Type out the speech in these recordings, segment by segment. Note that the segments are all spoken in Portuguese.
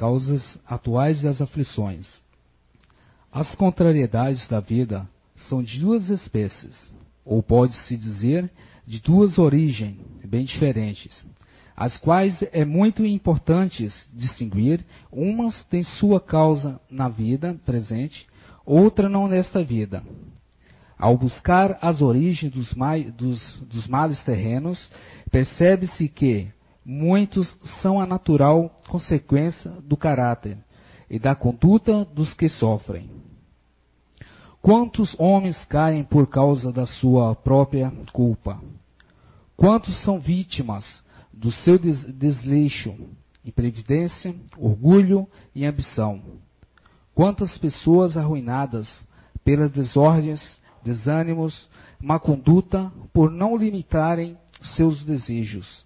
causas atuais das aflições. As contrariedades da vida são de duas espécies, ou pode-se dizer de duas origens bem diferentes, as quais é muito importante distinguir. Umas têm sua causa na vida presente, outra não nesta vida. Ao buscar as origens dos, dos, dos males terrenos, percebe-se que muitos são a natural consequência do caráter e da conduta dos que sofrem. Quantos homens caem por causa da sua própria culpa? Quantos são vítimas do seu desleixo, imprevidência, orgulho e ambição? Quantas pessoas arruinadas pelas desordens, desânimos, má conduta, por não limitarem seus desejos?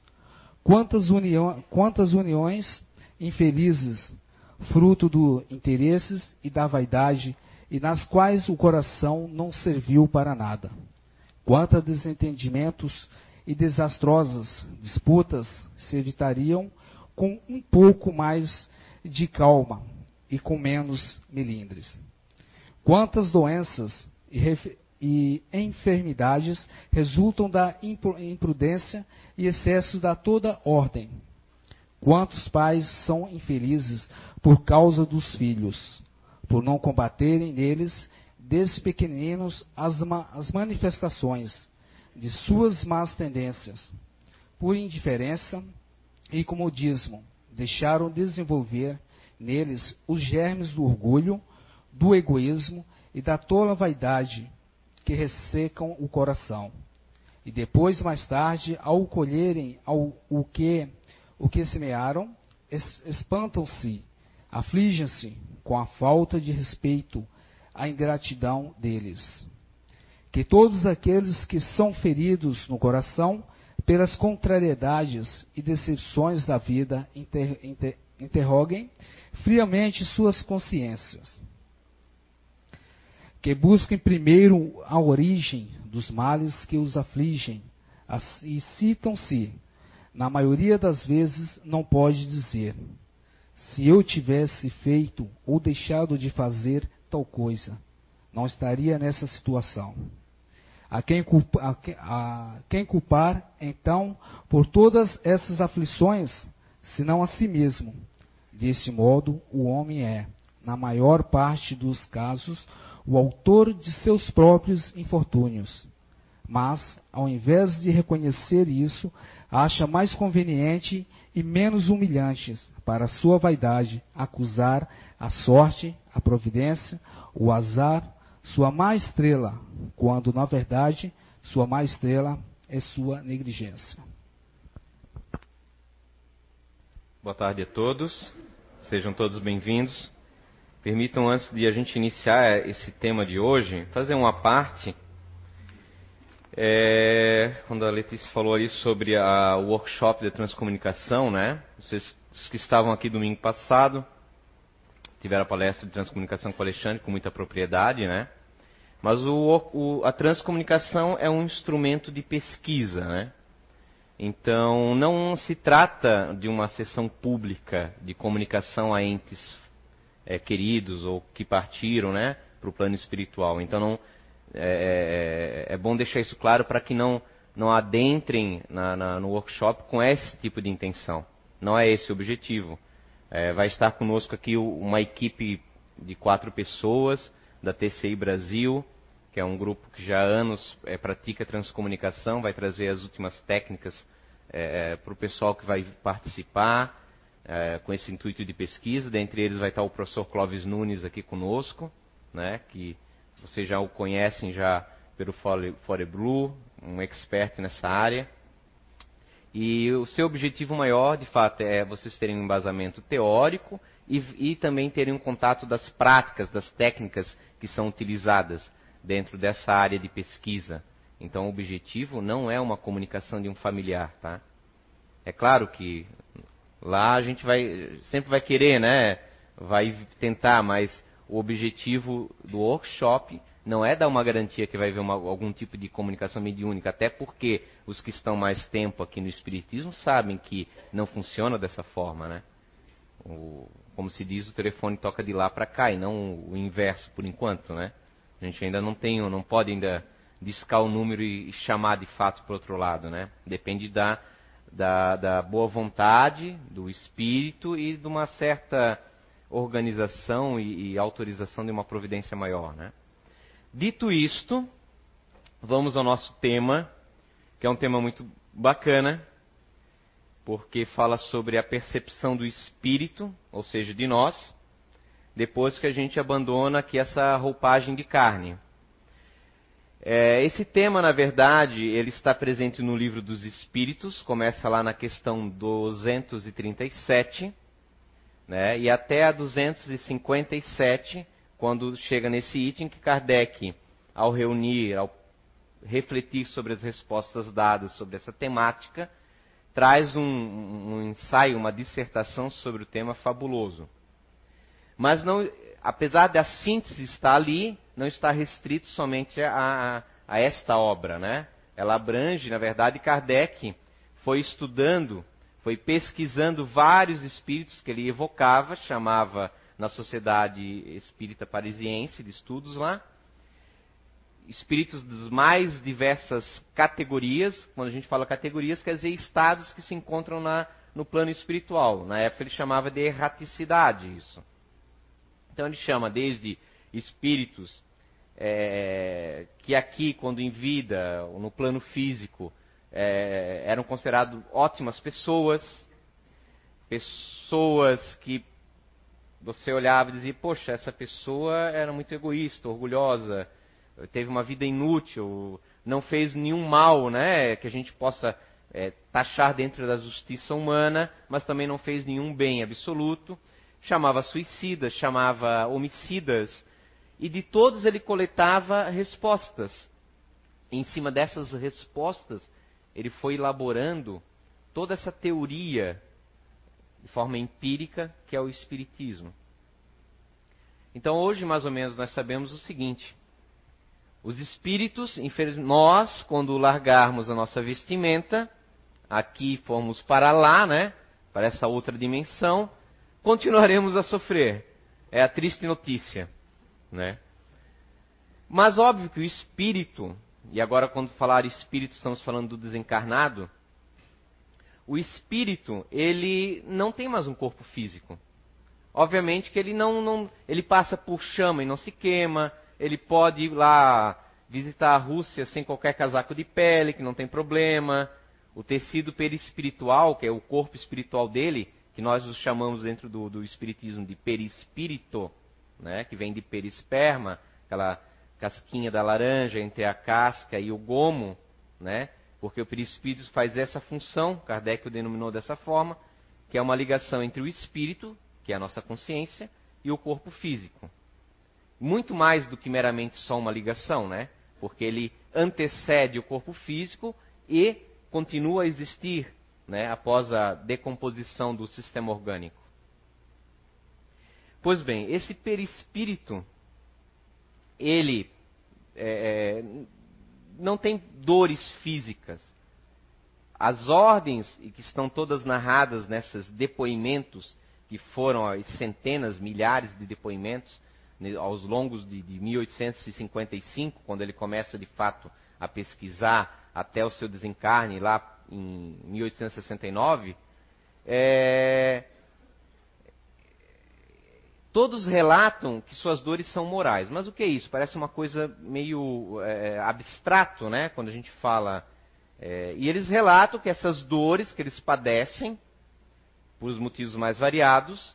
Quantas, união, quantas uniões infelizes, fruto dos interesses e da vaidade e nas quais o coração não serviu para nada. Quantos desentendimentos e desastrosas disputas se evitariam com um pouco mais de calma e com menos melindres. Quantas doenças e, e enfermidades resultam da imprudência e excessos da toda ordem. Quantos pais são infelizes por causa dos filhos por não combaterem neles, desde pequeninos, as, ma as manifestações de suas más tendências, por indiferença e comodismo, deixaram desenvolver neles os germes do orgulho, do egoísmo e da tola vaidade que ressecam o coração. E depois, mais tarde, ao colherem ao, o, que, o que semearam, es, espantam-se, afligem-se com a falta de respeito, a ingratidão deles. Que todos aqueles que são feridos no coração pelas contrariedades e decepções da vida inter, inter, interroguem friamente suas consciências. Que busquem primeiro a origem dos males que os afligem e citam-se, na maioria das vezes, não pode dizer se eu tivesse feito ou deixado de fazer tal coisa, não estaria nessa situação. A quem, culpa, a, a quem culpar, então, por todas essas aflições, senão a si mesmo? Desse modo, o homem é, na maior parte dos casos, o autor de seus próprios infortúnios. Mas, ao invés de reconhecer isso, acha mais conveniente e menos humilhante para sua vaidade acusar a sorte, a providência, o azar, sua má estrela, quando na verdade sua má estrela é sua negligência. Boa tarde a todos, sejam todos bem-vindos. Permitam, antes de a gente iniciar esse tema de hoje, fazer uma parte é, quando a Letícia falou ali sobre o workshop de transcomunicação, né? Vocês que estavam aqui domingo passado tiveram a palestra de transcomunicação com o Alexandre com muita propriedade, né? Mas o, o, a transcomunicação é um instrumento de pesquisa, né? Então, não se trata de uma sessão pública de comunicação a entes é, queridos ou que partiram, né, para o plano espiritual. Então, não, é, é, é bom deixar isso claro para que não, não adentrem na, na, no workshop com esse tipo de intenção. Não é esse o objetivo. É, vai estar conosco aqui uma equipe de quatro pessoas da TCI Brasil, que é um grupo que já há anos é, pratica transcomunicação, vai trazer as últimas técnicas é, é para o pessoal que vai participar é, com esse intuito de pesquisa. Dentre eles vai estar o professor Clóvis Nunes aqui conosco, né, que vocês já o conhecem já pelo Fore Blue, um expert nessa área. E o seu objetivo maior, de fato, é vocês terem um embasamento teórico e, e também terem um contato das práticas, das técnicas que são utilizadas dentro dessa área de pesquisa. Então, o objetivo não é uma comunicação de um familiar, tá? É claro que lá a gente vai sempre vai querer, né? Vai tentar, mas o objetivo do workshop não é dar uma garantia que vai haver uma, algum tipo de comunicação mediúnica, até porque os que estão mais tempo aqui no Espiritismo sabem que não funciona dessa forma, né? o, como se diz, o telefone toca de lá para cá e não o inverso por enquanto, né? A gente ainda não tem, não pode ainda discar o número e chamar de fato para outro lado, né? Depende da, da, da boa vontade, do espírito e de uma certa organização e, e autorização de uma providência maior, né? Dito isto, vamos ao nosso tema, que é um tema muito bacana, porque fala sobre a percepção do espírito, ou seja, de nós, depois que a gente abandona aqui essa roupagem de carne. É, esse tema, na verdade, ele está presente no livro dos Espíritos, começa lá na questão 237, né, e até a 257, quando chega nesse item que Kardec, ao reunir, ao refletir sobre as respostas dadas sobre essa temática, traz um, um ensaio, uma dissertação sobre o tema fabuloso. Mas não, apesar da síntese estar ali, não está restrito somente a, a, esta obra, né? Ela abrange, na verdade, Kardec foi estudando, foi pesquisando vários espíritos que ele evocava, chamava na Sociedade Espírita Parisiense de Estudos lá, espíritos das mais diversas categorias. Quando a gente fala categorias, quer dizer estados que se encontram na, no plano espiritual. Na época ele chamava de erraticidade isso. Então ele chama desde espíritos é, que aqui, quando em vida, no plano físico, é, eram considerados ótimas pessoas, pessoas que você olhava e dizia, poxa, essa pessoa era muito egoísta, orgulhosa, teve uma vida inútil, não fez nenhum mal, né, que a gente possa é, taxar dentro da justiça humana, mas também não fez nenhum bem absoluto chamava suicidas, chamava homicidas, e de todos ele coletava respostas. E em cima dessas respostas, ele foi elaborando toda essa teoria de forma empírica que é o espiritismo. Então hoje mais ou menos nós sabemos o seguinte: os espíritos, nós quando largarmos a nossa vestimenta, aqui formos para lá, né, para essa outra dimensão, continuaremos a sofrer. É a triste notícia, né? Mas óbvio que o espírito, e agora quando falar espírito estamos falando do desencarnado, o espírito, ele não tem mais um corpo físico. Obviamente que ele não, não ele passa por chama e não se queima, ele pode ir lá visitar a Rússia sem qualquer casaco de pele, que não tem problema. O tecido perispiritual, que é o corpo espiritual dele, que nós os chamamos dentro do, do espiritismo de perispírito, né, que vem de perisperma, aquela casquinha da laranja entre a casca e o gomo, né, porque o perispírito faz essa função, Kardec o denominou dessa forma, que é uma ligação entre o espírito, que é a nossa consciência, e o corpo físico. Muito mais do que meramente só uma ligação, né? Porque ele antecede o corpo físico e continua a existir né, após a decomposição do sistema orgânico. Pois bem, esse perispírito, ele é, é, não tem dores físicas. As ordens, que estão todas narradas nesses depoimentos, que foram as centenas, milhares de depoimentos, né, aos longos de, de 1855, quando ele começa de fato a pesquisar até o seu desencarne lá em 1869, é, todos relatam que suas dores são morais. Mas o que é isso? Parece uma coisa meio é, abstrato, né? Quando a gente fala. É, e eles relatam que essas dores que eles padecem, por os motivos mais variados,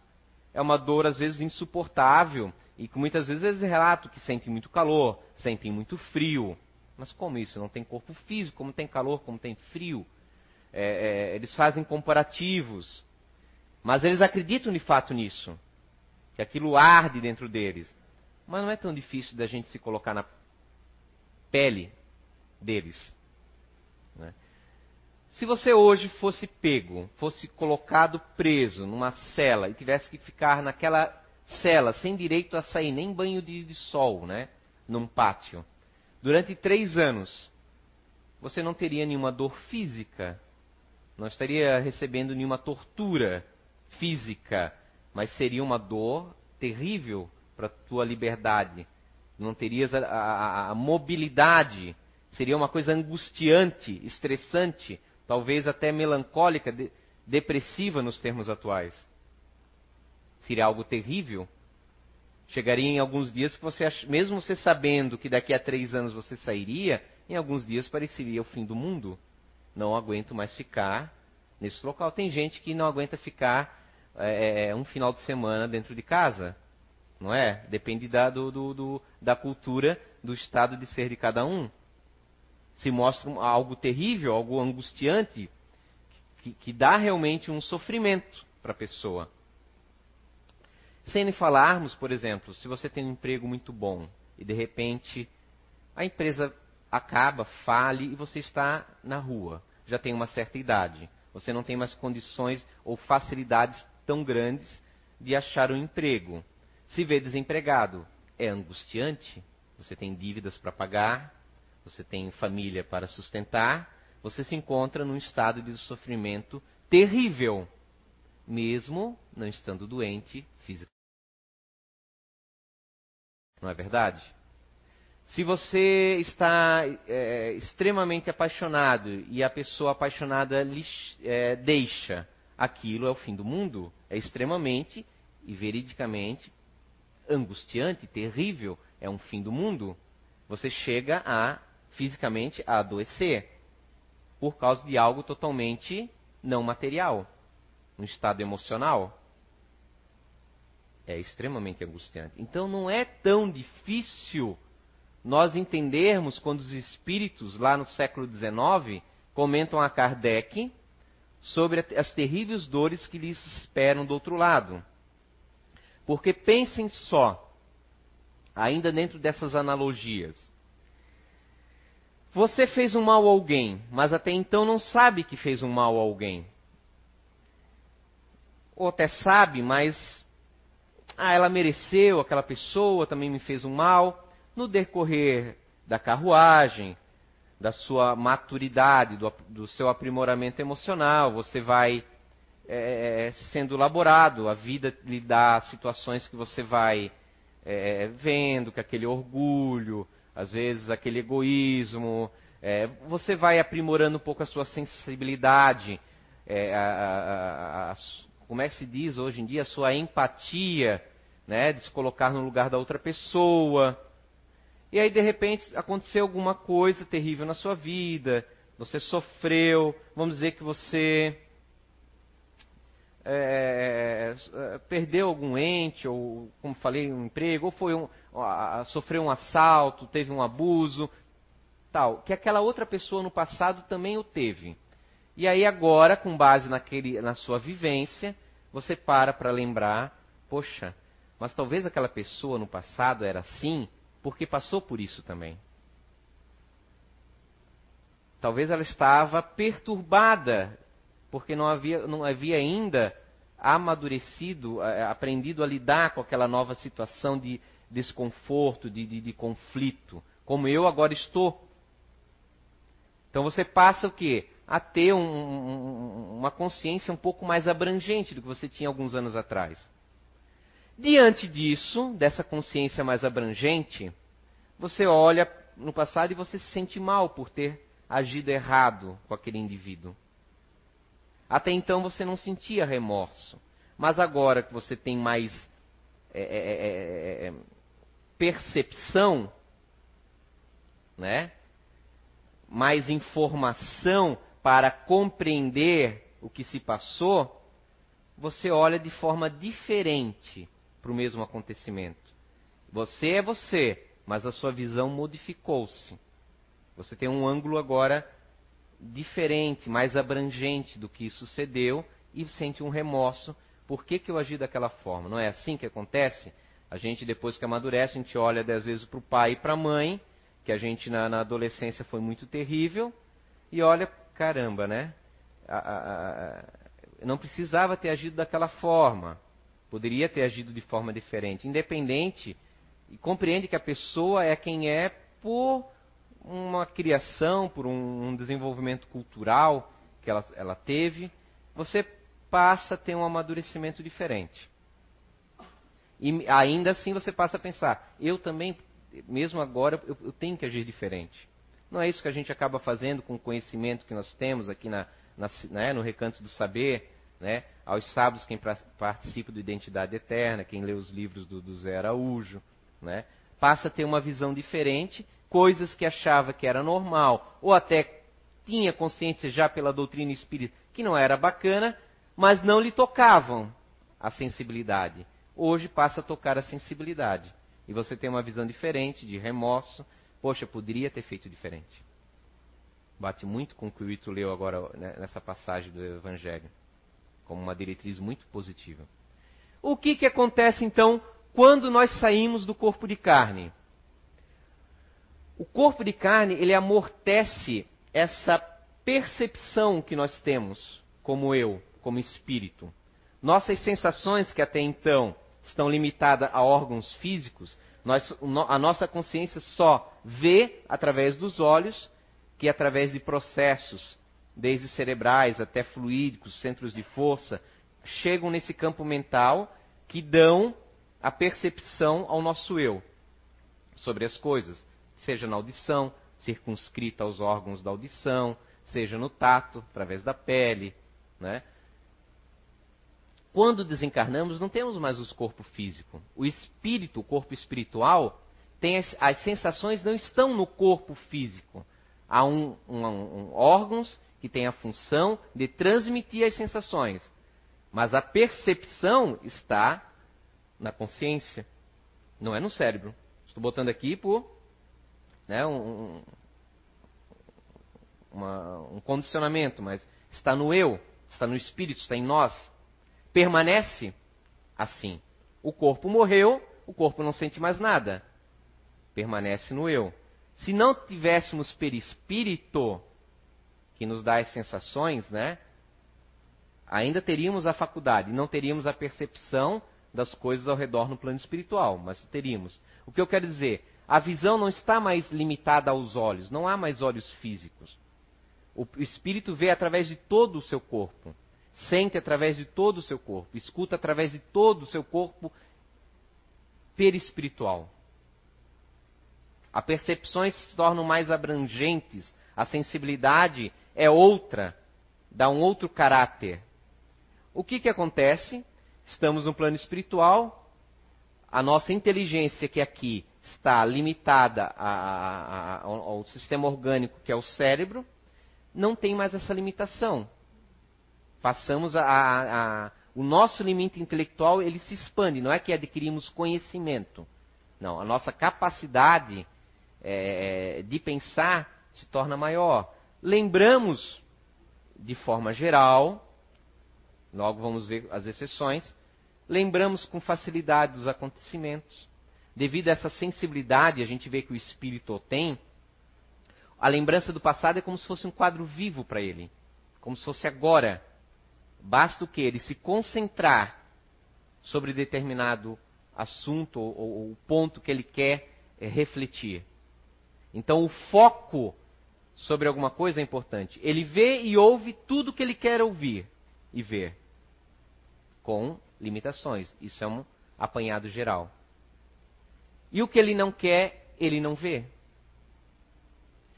é uma dor às vezes insuportável e que muitas vezes eles relatam que sentem muito calor, sentem muito frio. Mas como isso? Não tem corpo físico, como tem calor, como tem frio é, é, eles fazem comparativos, mas eles acreditam de fato nisso, que aquilo arde dentro deles. Mas não é tão difícil da gente se colocar na pele deles. Né? Se você hoje fosse pego, fosse colocado preso numa cela e tivesse que ficar naquela cela sem direito a sair nem banho de, de sol, né, num pátio, durante três anos, você não teria nenhuma dor física, não estaria recebendo nenhuma tortura física, mas seria uma dor terrível para a tua liberdade. Não terias a, a, a mobilidade, seria uma coisa angustiante, estressante, talvez até melancólica, de, depressiva nos termos atuais. Seria algo terrível. Chegaria em alguns dias que você, mesmo você sabendo que daqui a três anos você sairia, em alguns dias pareceria o fim do mundo. Não aguento mais ficar nesse local. Tem gente que não aguenta ficar é, um final de semana dentro de casa. Não é? Depende da, do, do, da cultura, do estado de ser de cada um. Se mostra algo terrível, algo angustiante, que, que dá realmente um sofrimento para a pessoa. Sem falarmos, por exemplo, se você tem um emprego muito bom e de repente a empresa acaba, fale e você está na rua, já tem uma certa idade. Você não tem mais condições ou facilidades tão grandes de achar um emprego. Se vê desempregado, é angustiante. Você tem dívidas para pagar, você tem família para sustentar, você se encontra num estado de sofrimento terrível, mesmo não estando doente fisicamente. Não é verdade? Se você está é, extremamente apaixonado e a pessoa apaixonada lhe, é, deixa, aquilo é o fim do mundo. É extremamente e veridicamente angustiante, terrível, é um fim do mundo. Você chega a fisicamente a adoecer por causa de algo totalmente não material, um estado emocional. É extremamente angustiante. Então não é tão difícil nós entendermos quando os espíritos, lá no século XIX, comentam a Kardec sobre as terríveis dores que lhes esperam do outro lado. Porque pensem só, ainda dentro dessas analogias. Você fez um mal a alguém, mas até então não sabe que fez um mal a alguém. Ou até sabe, mas ah, ela mereceu, aquela pessoa também me fez um mal. No decorrer da carruagem, da sua maturidade, do, do seu aprimoramento emocional, você vai é, é, sendo elaborado, a vida lhe dá situações que você vai é, vendo, que aquele orgulho, às vezes aquele egoísmo, é, você vai aprimorando um pouco a sua sensibilidade, é, a, a, a, como é que se diz hoje em dia, a sua empatia, né, de se colocar no lugar da outra pessoa. E aí, de repente, aconteceu alguma coisa terrível na sua vida, você sofreu, vamos dizer que você é, é, perdeu algum ente, ou, como falei, um emprego, ou foi um, sofreu um assalto, teve um abuso, tal, que aquela outra pessoa no passado também o teve. E aí agora, com base naquele, na sua vivência, você para para lembrar, poxa, mas talvez aquela pessoa no passado era assim, porque passou por isso também. Talvez ela estava perturbada, porque não havia, não havia ainda amadurecido, aprendido a lidar com aquela nova situação de desconforto, de, de, de conflito, como eu agora estou. Então você passa o quê? A ter um, um, uma consciência um pouco mais abrangente do que você tinha alguns anos atrás. Diante disso, dessa consciência mais abrangente, você olha no passado e você se sente mal por ter agido errado com aquele indivíduo. Até então você não sentia remorso, mas agora que você tem mais é, é, é, é percepção, né? mais informação para compreender o que se passou, você olha de forma diferente para o mesmo acontecimento. Você é você, mas a sua visão modificou-se. Você tem um ângulo agora diferente, mais abrangente do que sucedeu e sente um remorso. Por que, que eu agi daquela forma? Não é assim que acontece? A gente, depois que amadurece, a gente olha dez vezes para o pai e para a mãe, que a gente na, na, adolescência foi muito terrível, e olha, caramba, né? A, a, a, não precisava ter agido daquela forma. Poderia ter agido de forma diferente, independente, e compreende que a pessoa é quem é por uma criação, por um, um desenvolvimento cultural que ela, ela teve, você passa a ter um amadurecimento diferente. E ainda assim você passa a pensar, eu também, mesmo agora, eu, eu tenho que agir diferente. Não é isso que a gente acaba fazendo com o conhecimento que nós temos aqui na, na, né, no Recanto do Saber, né, aos sábados quem participa do Identidade Eterna, quem lê os livros do, do Zé Araújo, né, passa a ter uma visão diferente, coisas que achava que era normal, ou até tinha consciência já pela doutrina espírita que não era bacana, mas não lhe tocavam a sensibilidade. Hoje passa a tocar a sensibilidade. E você tem uma visão diferente, de remorso. Poxa, poderia ter feito diferente. Bate muito com o que o Ito leu agora né, nessa passagem do Evangelho, como uma diretriz muito positiva. O que, que acontece então quando nós saímos do corpo de carne? O corpo de carne ele amortece essa percepção que nós temos como eu, como espírito. Nossas sensações que até então estão limitadas a órgãos físicos, nós, a nossa consciência só vê através dos olhos, que através de processos, desde cerebrais até fluídicos, centros de força, chegam nesse campo mental que dão a percepção ao nosso eu sobre as coisas, seja na audição, circunscrita aos órgãos da audição, seja no tato, através da pele, né? Quando desencarnamos, não temos mais o corpo físico. O espírito, o corpo espiritual, tem as, as sensações não estão no corpo físico. Há um, um, um, órgãos que têm a função de transmitir as sensações. Mas a percepção está na consciência, não é no cérebro. Estou botando aqui por né, um, uma, um condicionamento, mas está no eu, está no espírito, está em nós. Permanece assim. O corpo morreu, o corpo não sente mais nada. Permanece no eu. Se não tivéssemos perispírito, que nos dá as sensações, né? Ainda teríamos a faculdade, não teríamos a percepção das coisas ao redor no plano espiritual, mas teríamos. O que eu quero dizer? A visão não está mais limitada aos olhos, não há mais olhos físicos. O espírito vê através de todo o seu corpo, sente através de todo o seu corpo, escuta através de todo o seu corpo perispiritual. As percepções se tornam mais abrangentes, a sensibilidade é outra, dá um outro caráter. O que, que acontece? Estamos no plano espiritual, a nossa inteligência que aqui está limitada a, a, a, ao sistema orgânico que é o cérebro, não tem mais essa limitação. Passamos a, o nosso limite intelectual ele se expande. Não é que adquirimos conhecimento. Não, a nossa capacidade é, de pensar se torna maior. Lembramos de forma geral, logo vamos ver as exceções, lembramos com facilidade dos acontecimentos devido a essa sensibilidade, a gente vê que o espírito tem, a lembrança do passado é como se fosse um quadro vivo para ele, como se fosse agora. Basta o que? Ele se concentrar sobre determinado assunto ou, o ponto que ele quer é, refletir. Então, o foco sobre alguma coisa é importante. Ele vê e ouve tudo que ele quer ouvir e ver, com limitações. Isso é um apanhado geral. E o que ele não quer, ele não vê.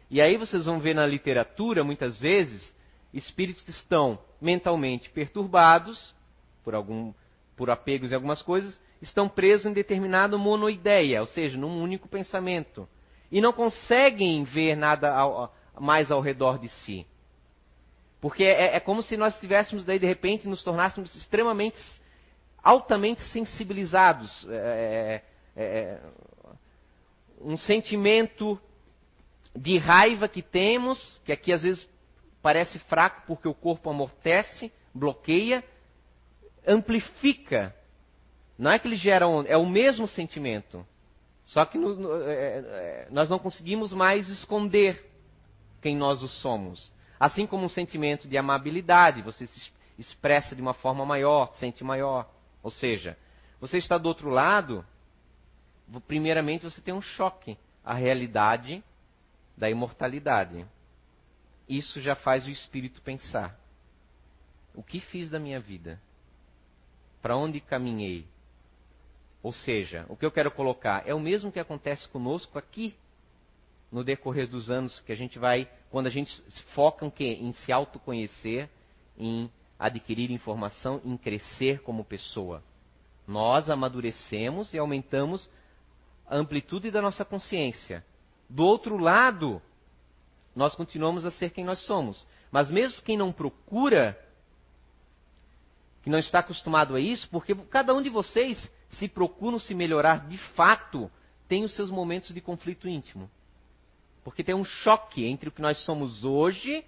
E aí vocês vão ver na literatura, muitas vezes, espíritos que estão mentalmente perturbados por algum por apegos em algumas coisas, estão presos em determinado monoideia, ou seja, num único pensamento, e não conseguem ver nada mais ao redor de si. Porque é, é, como se nós estivéssemos daí de repente nos tornássemos extremamente altamente sensibilizados. É, é, é, um sentimento de raiva que temos, que aqui às vezes parece fraco porque o corpo amortece, bloqueia, amplifica. Não é que ele gera onda, é o mesmo sentimento. Só que no, no, é, é, nós não conseguimos mais esconder quem nós o somos. Assim como um sentimento de amabilidade, você se expressa de uma forma maior, sente maior. Ou seja, você está do outro lado, primeiramente você tem um choque à realidade da imortalidade. Isso já faz o espírito pensar: o que fiz da minha vida? Para onde caminhei? Ou seja, o que eu quero colocar é o mesmo que acontece conosco aqui no decorrer dos anos que a gente vai, quando a gente foca em, quê? em se autoconhecer, em adquirir informação, em crescer como pessoa. Nós amadurecemos e aumentamos a amplitude da nossa consciência. Do outro lado, nós continuamos a ser quem nós somos. Mas mesmo quem não procura, que não está acostumado a isso, porque cada um de vocês, se procuram se melhorar de fato, tem os seus momentos de conflito íntimo. Porque tem um choque entre o que nós somos hoje,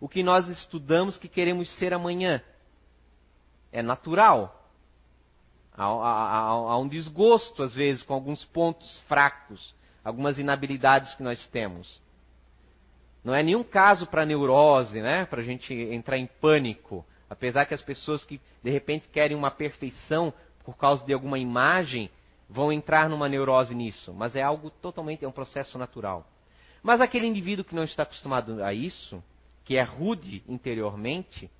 o que nós estudamos que queremos ser amanhã. É natural. Há, há, há, um desgosto, às vezes, com alguns pontos fracos, algumas inabilidades que nós temos. Não é nenhum caso para neurose, né? Para a gente entrar em pânico. Apesar que as pessoas que de repente querem uma perfeição por causa de alguma imagem vão entrar numa neurose nisso. Mas é algo totalmente, é um processo natural. Mas aquele indivíduo que não está acostumado a isso, que é rude interiormente,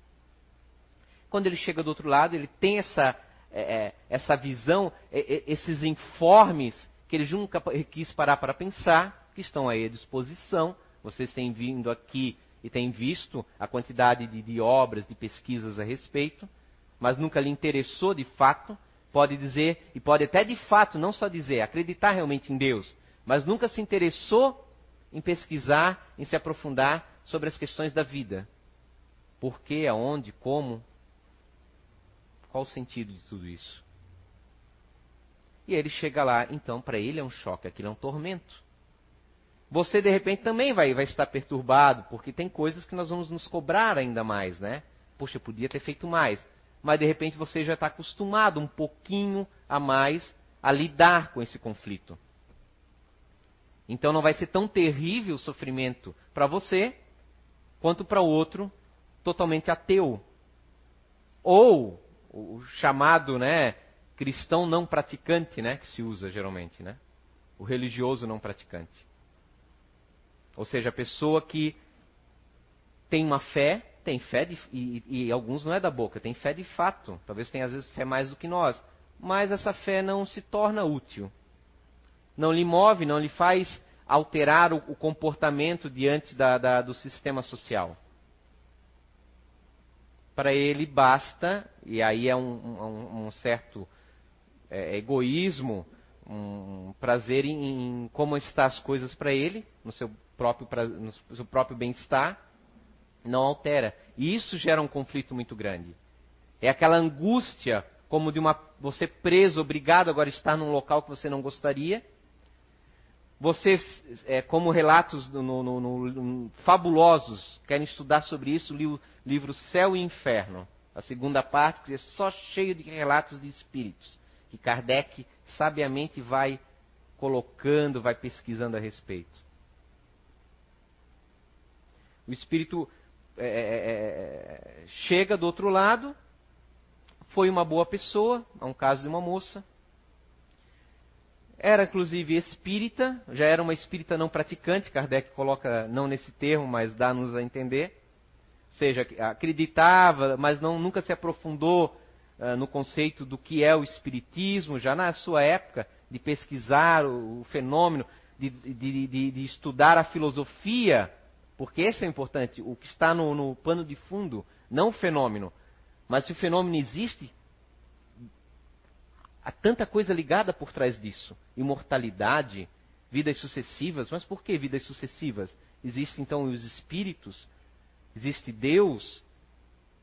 quando ele chega do outro lado, ele tem essa, é, é essa visão, é, é, esses informes que ele nunca quis parar para pensar, que estão aí à disposição. Vocês têm vindo aqui e têm visto a quantidade de, de obras, de pesquisas a respeito, mas nunca lhe interessou de fato. Pode dizer, e pode até de fato, não só dizer, acreditar realmente em Deus, mas nunca se interessou em pesquisar, em se aprofundar sobre as questões da vida. Por quê, aonde, como, qual o sentido de tudo isso? E ele chega lá, então para ele é um choque, aquilo é um tormento. Você de repente também vai, vai estar perturbado, porque tem coisas que nós vamos nos cobrar ainda mais, né? Poxa, eu podia ter feito mais. Mas de repente você já está acostumado um pouquinho a mais a lidar com esse conflito. Então não vai ser tão terrível o sofrimento para você quanto para o outro totalmente ateu. Ou o chamado, né, cristão não praticante, né, que se usa geralmente, né? O religioso não praticante. Ou seja, a pessoa que tem uma fé, tem fé de, e, e, alguns não é da boca, tem fé de fato. Talvez tenha às vezes fé mais do que nós, mas essa fé não se torna útil não lhe move, não lhe faz alterar o, o comportamento diante da, da, do sistema social. Para ele basta, e aí é um, um, um certo é, egoísmo, um prazer em, em, como estão as coisas para ele, no seu próprio, próprio bem-estar, não altera. E isso gera um conflito muito grande. É aquela angústia, como de uma você preso, obrigado agora a estar num local que você não gostaria, vocês, é, como relatos no, no, no, fabulosos, querem estudar sobre isso, li o livro Céu e Inferno, a segunda parte, que é só cheio de relatos de espíritos, que Kardec sabiamente vai colocando, vai pesquisando a respeito. O espírito é, é, é, é chega do outro lado, foi uma boa pessoa, é um caso de uma moça, era inclusive espírita, já era uma espírita não praticante, Kardec coloca não nesse termo, mas dá-nos a entender. Ou seja, acreditava, mas não, nunca se aprofundou uh, no conceito do que é o espiritismo, já na sua época, de pesquisar o, o fenômeno, de, de, de, de, estudar a filosofia, porque esse é importante, o que está no, no pano de fundo, não o fenômeno. Mas se o fenômeno existe, Há tanta coisa ligada por trás disso. Imortalidade, vidas sucessivas. Mas por que vidas sucessivas? Existem então os espíritos, existe Deus.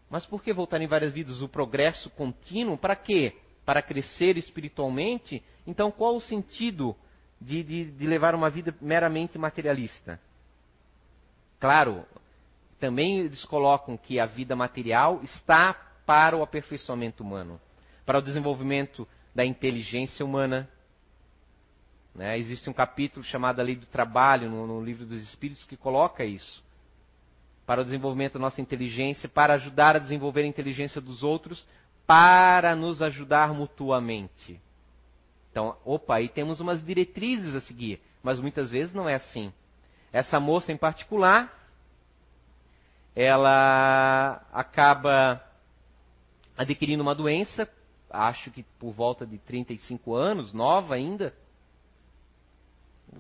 Mas por que voltar em várias vidas? O progresso contínuo, para quê? Para crescer espiritualmente? Então qual o sentido de, de, de levar uma vida meramente materialista? Claro, também eles colocam que a vida material está para o aperfeiçoamento humano, para o desenvolvimento da inteligência humana. Né? Existe um capítulo chamado A Lei do Trabalho no, no Livro dos Espíritos que coloca isso. Para o desenvolvimento da nossa inteligência, para ajudar a desenvolver a inteligência dos outros, para nos ajudar mutuamente. Então, opa, aí temos umas diretrizes a seguir, mas muitas vezes não é assim. Essa moça em particular, ela acaba adquirindo uma doença acho que por volta de 35 anos, nova ainda,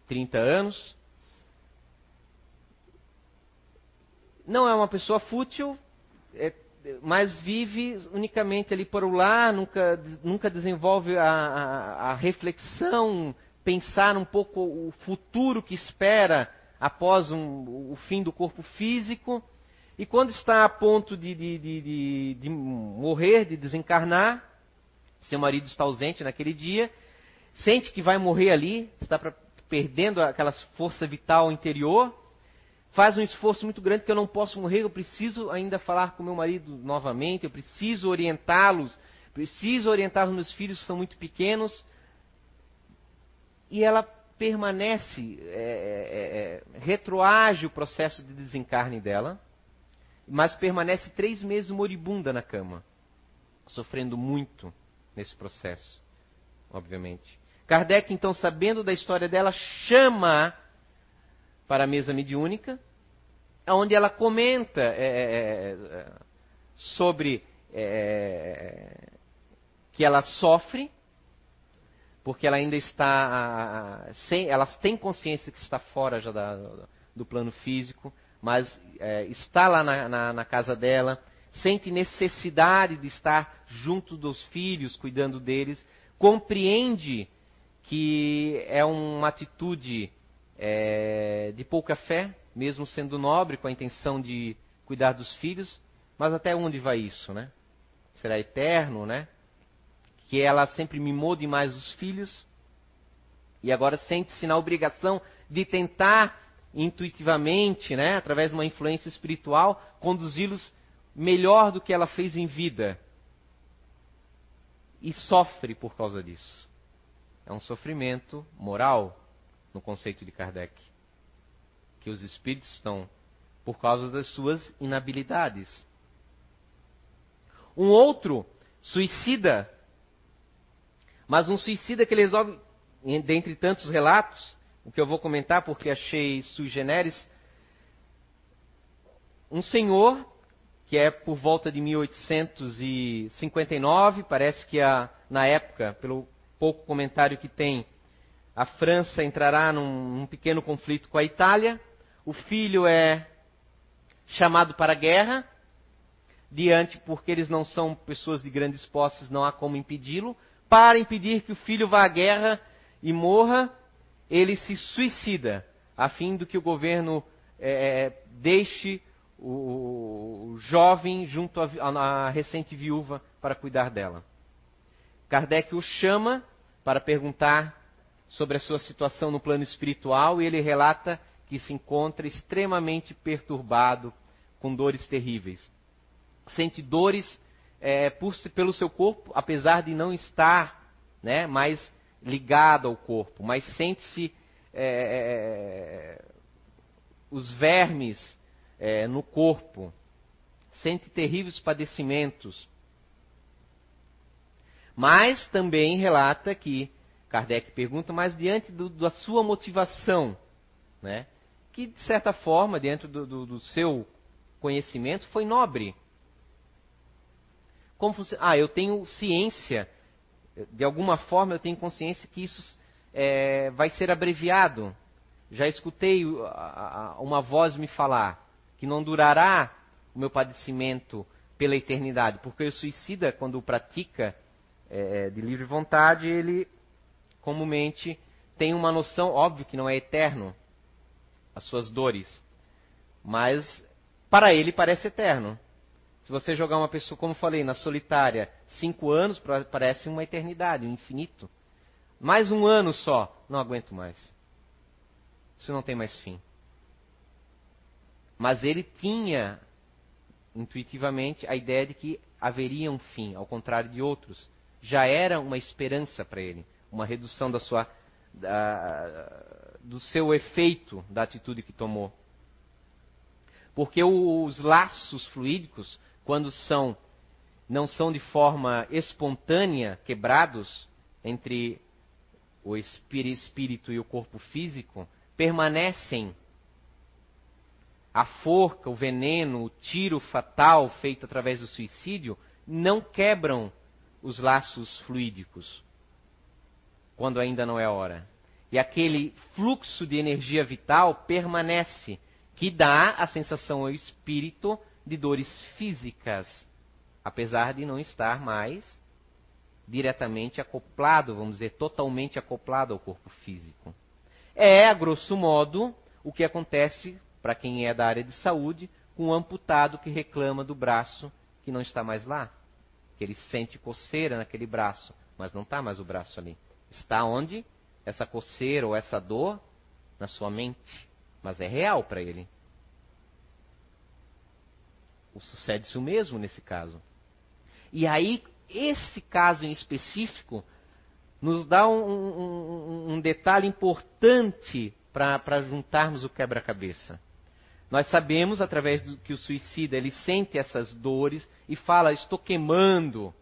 30 anos. Não é uma pessoa fútil, é, mas vive unicamente ali por o lar, nunca, nunca desenvolve a, a, a reflexão, pensar um pouco o futuro que espera após um, o fim do corpo físico. E quando está a ponto de, de, de, de, morrer, de desencarnar, seu marido está ausente naquele dia, sente que vai morrer ali, está pra, perdendo aquela força vital interior, faz um esforço muito grande que eu não posso morrer, eu preciso ainda falar com meu marido novamente, eu preciso orientá-los, preciso orientar os meus filhos que são muito pequenos. E ela permanece, é, é, é, retroage o processo de desencarne dela mas permanece três meses moribunda na cama, sofrendo muito nesse processo, obviamente. Kardec, então, sabendo da história dela, chama para a mesa mediúnica, onde ela comenta é, é, é sobre é, que ela sofre, porque ela ainda está sem, ela tem consciência que está fora já da, do plano físico, mas é, está lá na, na, na casa dela, sente necessidade de estar junto dos filhos, cuidando deles, compreende que é uma atitude é, de pouca fé, mesmo sendo nobre, com a intenção de cuidar dos filhos, mas até onde vai isso, né? Será eterno, né? Que ela sempre mimou demais os filhos e agora sente-se na obrigação de tentar intuitivamente, né, através de uma influência espiritual, conduzi-los melhor do que ela fez em vida. E sofre por causa disso. É um sofrimento moral, no conceito de Kardec. Que os espíritos estão por causa das suas inabilidades. Um outro suicida, mas um suicida que ele resolve, dentre tantos relatos, o que eu vou comentar porque achei sui generis. Um senhor, que é por volta de 1859, parece que a, na época, pelo pouco comentário que tem, a França entrará num, num pequeno conflito com a Itália. O filho é chamado para a guerra, diante, porque eles não são pessoas de grandes posses, não há como impedi-lo. Para impedir que o filho vá à guerra e morra, ele se suicida, a fim de que o governo é, deixe o, jovem junto à recente viúva para cuidar dela. Kardec o chama para perguntar sobre a sua situação no plano espiritual e ele relata que se encontra extremamente perturbado, com dores terríveis. Sente dores é, por, pelo seu corpo, apesar de não estar né, mais ligado ao corpo, mas sente-se é, é, os vermes é, no corpo, sente terríveis padecimentos. Mas também relata que, Kardec pergunta, mas diante do, da sua motivação, né, que de certa forma, dentro do, do, do seu conhecimento, foi nobre. Como, ah, eu tenho ciência de alguma forma eu tenho consciência que isso é, vai ser abreviado. Já escutei uma voz me falar que não durará o meu padecimento pela eternidade, porque o suicida, quando o pratica é, de livre vontade, ele comumente tem uma noção, óbvio que não é eterno, as suas dores, mas para ele parece eterno. Se você jogar uma pessoa, como falei, na solitária, cinco anos, parece uma eternidade, um infinito. Mais um ano só, não aguento mais. Isso não tem mais fim. Mas ele tinha, intuitivamente, a ideia de que haveria um fim, ao contrário de outros. Já era uma esperança para ele, uma redução da sua, da, do seu efeito da atitude que tomou. Porque os laços fluídicos quando são não são de forma espontânea quebrados entre o espírito e o corpo físico, permanecem a forca, o veneno, o tiro fatal feito através do suicídio, não quebram os laços fluídicos, quando ainda não é hora. E aquele fluxo de energia vital permanece, que dá a sensação ao espírito de dores físicas, apesar de não estar mais diretamente acoplado, vamos dizer, totalmente acoplado ao corpo físico. É, a grosso modo, o que acontece para quem é da área de saúde com um amputado que reclama do braço que não está mais lá. Que ele sente coceira naquele braço, mas não está mais o braço ali. Está onde? Essa coceira ou essa dor? Na sua mente. Mas é real para ele. Sucede-se o mesmo nesse caso. E aí, esse caso em específico nos dá um, um, um detalhe importante para juntarmos o quebra-cabeça. Nós sabemos, através do que o suicida ele sente essas dores e fala: Estou queimando.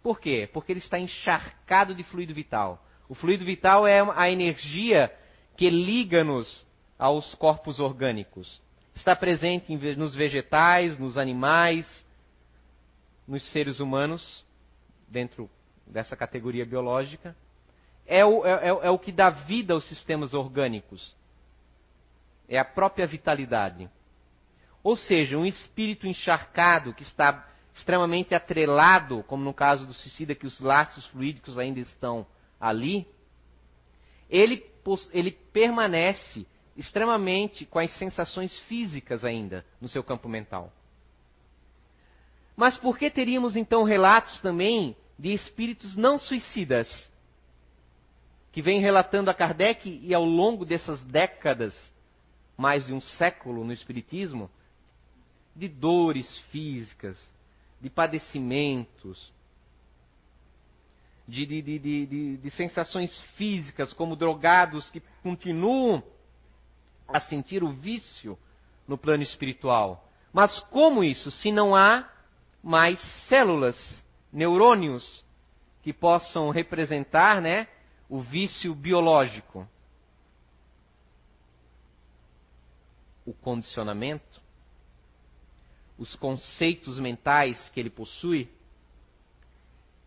Por quê? Porque ele está encharcado de fluido vital. O fluido vital é a energia que liga-nos aos corpos orgânicos. Está presente nos vegetais, nos animais, nos seres humanos, dentro dessa categoria biológica. É o, é, é, é o que dá vida aos sistemas orgânicos. É a própria vitalidade. Ou seja, um espírito encharcado que está extremamente atrelado, como no caso do suicida, que os laços fluídicos ainda estão ali, ele, ele permanece extremamente com as sensações físicas ainda no seu campo mental. Mas por que teríamos então relatos também de espíritos não suicidas? Que vêm relatando a Kardec e ao longo dessas décadas, mais de um século no Espiritismo, de dores físicas, de padecimentos, de, de, de, de, sensações físicas, como drogados que continuam a sentir o vício no plano espiritual. Mas como isso, se não há mais células, neurônios, que possam representar né, o vício biológico. O condicionamento, os conceitos mentais que ele possui,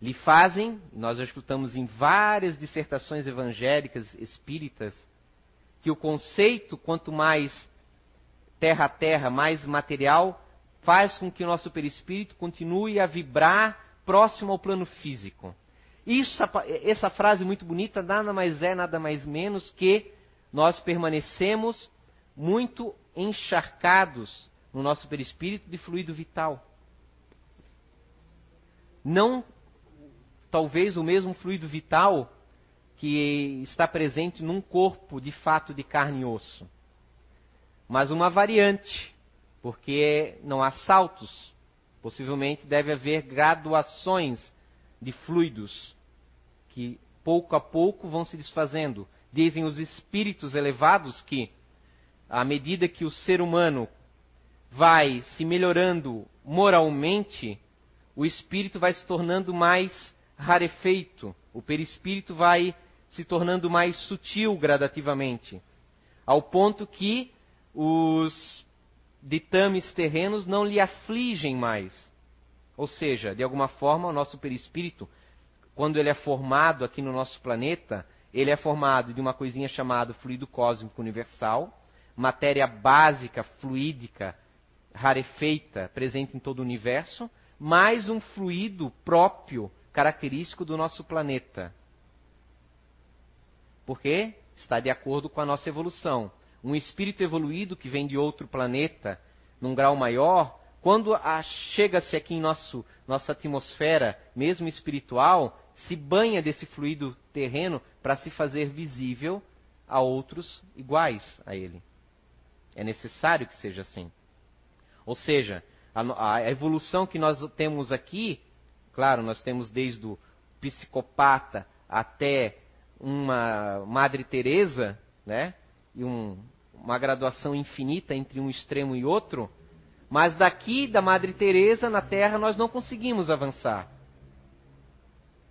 lhe fazem, nós já escutamos em várias dissertações evangélicas espíritas, que o conceito, quanto mais terra a terra, mais material, faz com que o nosso perispírito continue a vibrar próximo ao plano físico. Isso, essa frase muito bonita nada mais é, nada mais menos que nós permanecemos muito encharcados no nosso perispírito de fluido vital. Não talvez o mesmo fluido vital que está presente num corpo de fato de carne e osso, mas uma variante porque não há saltos. Possivelmente deve haver graduações de fluidos que pouco a pouco vão se desfazendo. Dizem os espíritos elevados que, à medida que o ser humano vai se melhorando moralmente, o espírito vai se tornando mais rarefeito, o perispírito vai se tornando mais sutil gradativamente, ao ponto que os ditames terrenos não lhe afligem mais. Ou seja, de alguma forma, o nosso perispírito, quando ele é formado aqui no nosso planeta, ele é formado de uma coisinha chamada fluido cósmico universal, matéria básica, fluídica, rarefeita, presente em todo o universo, mais um fluido próprio, característico do nosso planeta. Porque está de acordo com a nossa evolução um espírito evoluído que vem de outro planeta, num grau maior, quando chega-se aqui em nosso, nossa atmosfera, mesmo espiritual, se banha desse fluido terreno para se fazer visível a outros iguais a ele. É necessário que seja assim. Ou seja, a, a evolução que nós temos aqui, claro, nós temos desde o psicopata até uma Madre Teresa, né? e um, uma graduação infinita entre um extremo e outro, mas daqui da Madre Teresa na Terra nós não conseguimos avançar.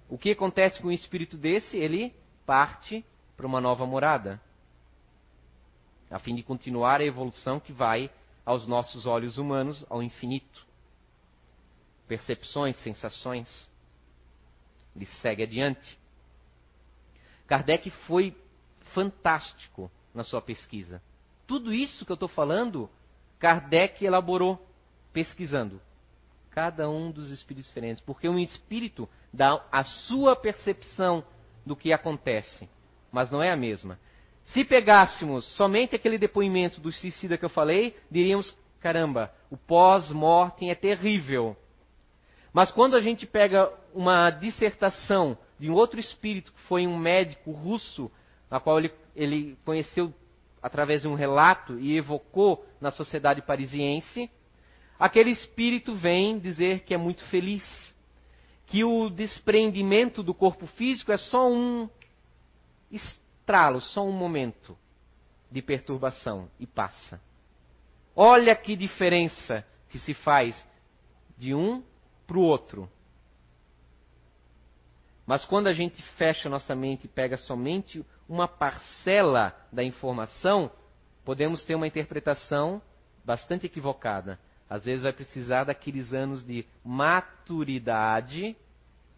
O que acontece com um espírito desse? Ele parte para uma nova morada, a fim de continuar a evolução que vai aos nossos olhos humanos ao infinito. Percepções, sensações. Ele segue adiante. Kardec foi fantástico na sua pesquisa. Tudo isso que eu estou falando, Kardec elaborou pesquisando cada um dos espíritos diferentes, porque um espírito dá a sua percepção do que acontece, mas não é a mesma. Se pegássemos somente aquele depoimento do suicida que eu falei, diríamos: caramba, o pós-mortem é terrível. Mas quando a gente pega uma dissertação de um outro espírito, que foi um médico russo, na qual ele, ele conheceu através de um relato e evocou na sociedade parisiense, aquele espírito vem dizer que é muito feliz, que o desprendimento do corpo físico é só um estralo, só um momento de perturbação e passa. Olha que diferença que se faz de um para o outro. Mas quando a gente fecha nossa mente e pega somente uma parcela da informação, podemos ter uma interpretação bastante equivocada. Às vezes vai precisar daqueles anos de maturidade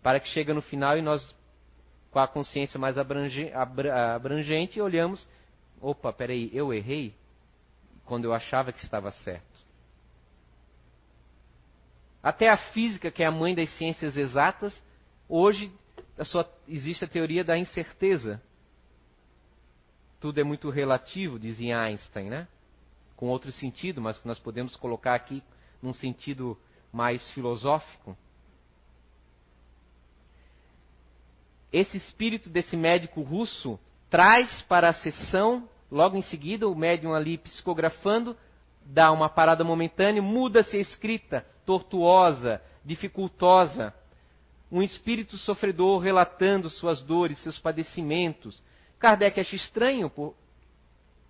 para que chegue no final e nós, com a consciência mais abrangente, olhamos: opa, peraí, eu errei quando eu achava que estava certo. Até a física, que é a mãe das ciências exatas, hoje a sua, existe a teoria da incerteza. Tudo é muito relativo, dizia Einstein, né? com outro sentido, mas que nós podemos colocar aqui num sentido mais filosófico. Esse espírito desse médico russo traz para a sessão, logo em seguida, o médium ali psicografando, dá uma parada momentânea, muda-se a escrita, tortuosa, dificultosa. Um espírito sofredor relatando suas dores, seus padecimentos. Kardec acha estranho, por,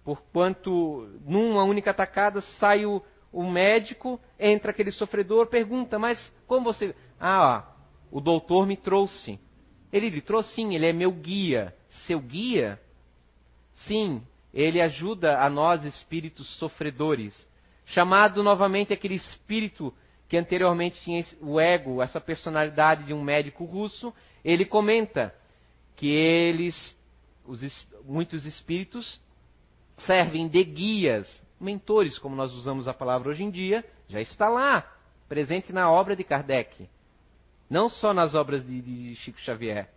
Porquanto, numa única atacada, sai o, o médico, entra aquele sofredor, pergunta, mas como você. Ah, ó, o doutor me trouxe. Ele lhe trouxe, sim, ele é meu guia. Seu guia? Sim, ele ajuda a nós espíritos sofredores. Chamado novamente aquele espírito que anteriormente tinha o ego, essa personalidade de um médico russo, ele comenta que eles, os, muitos espíritos, servem de guias, mentores, como nós usamos a palavra hoje em dia, já está lá, presente na obra de Kardec. Não só nas obras de, de Chico Xavier,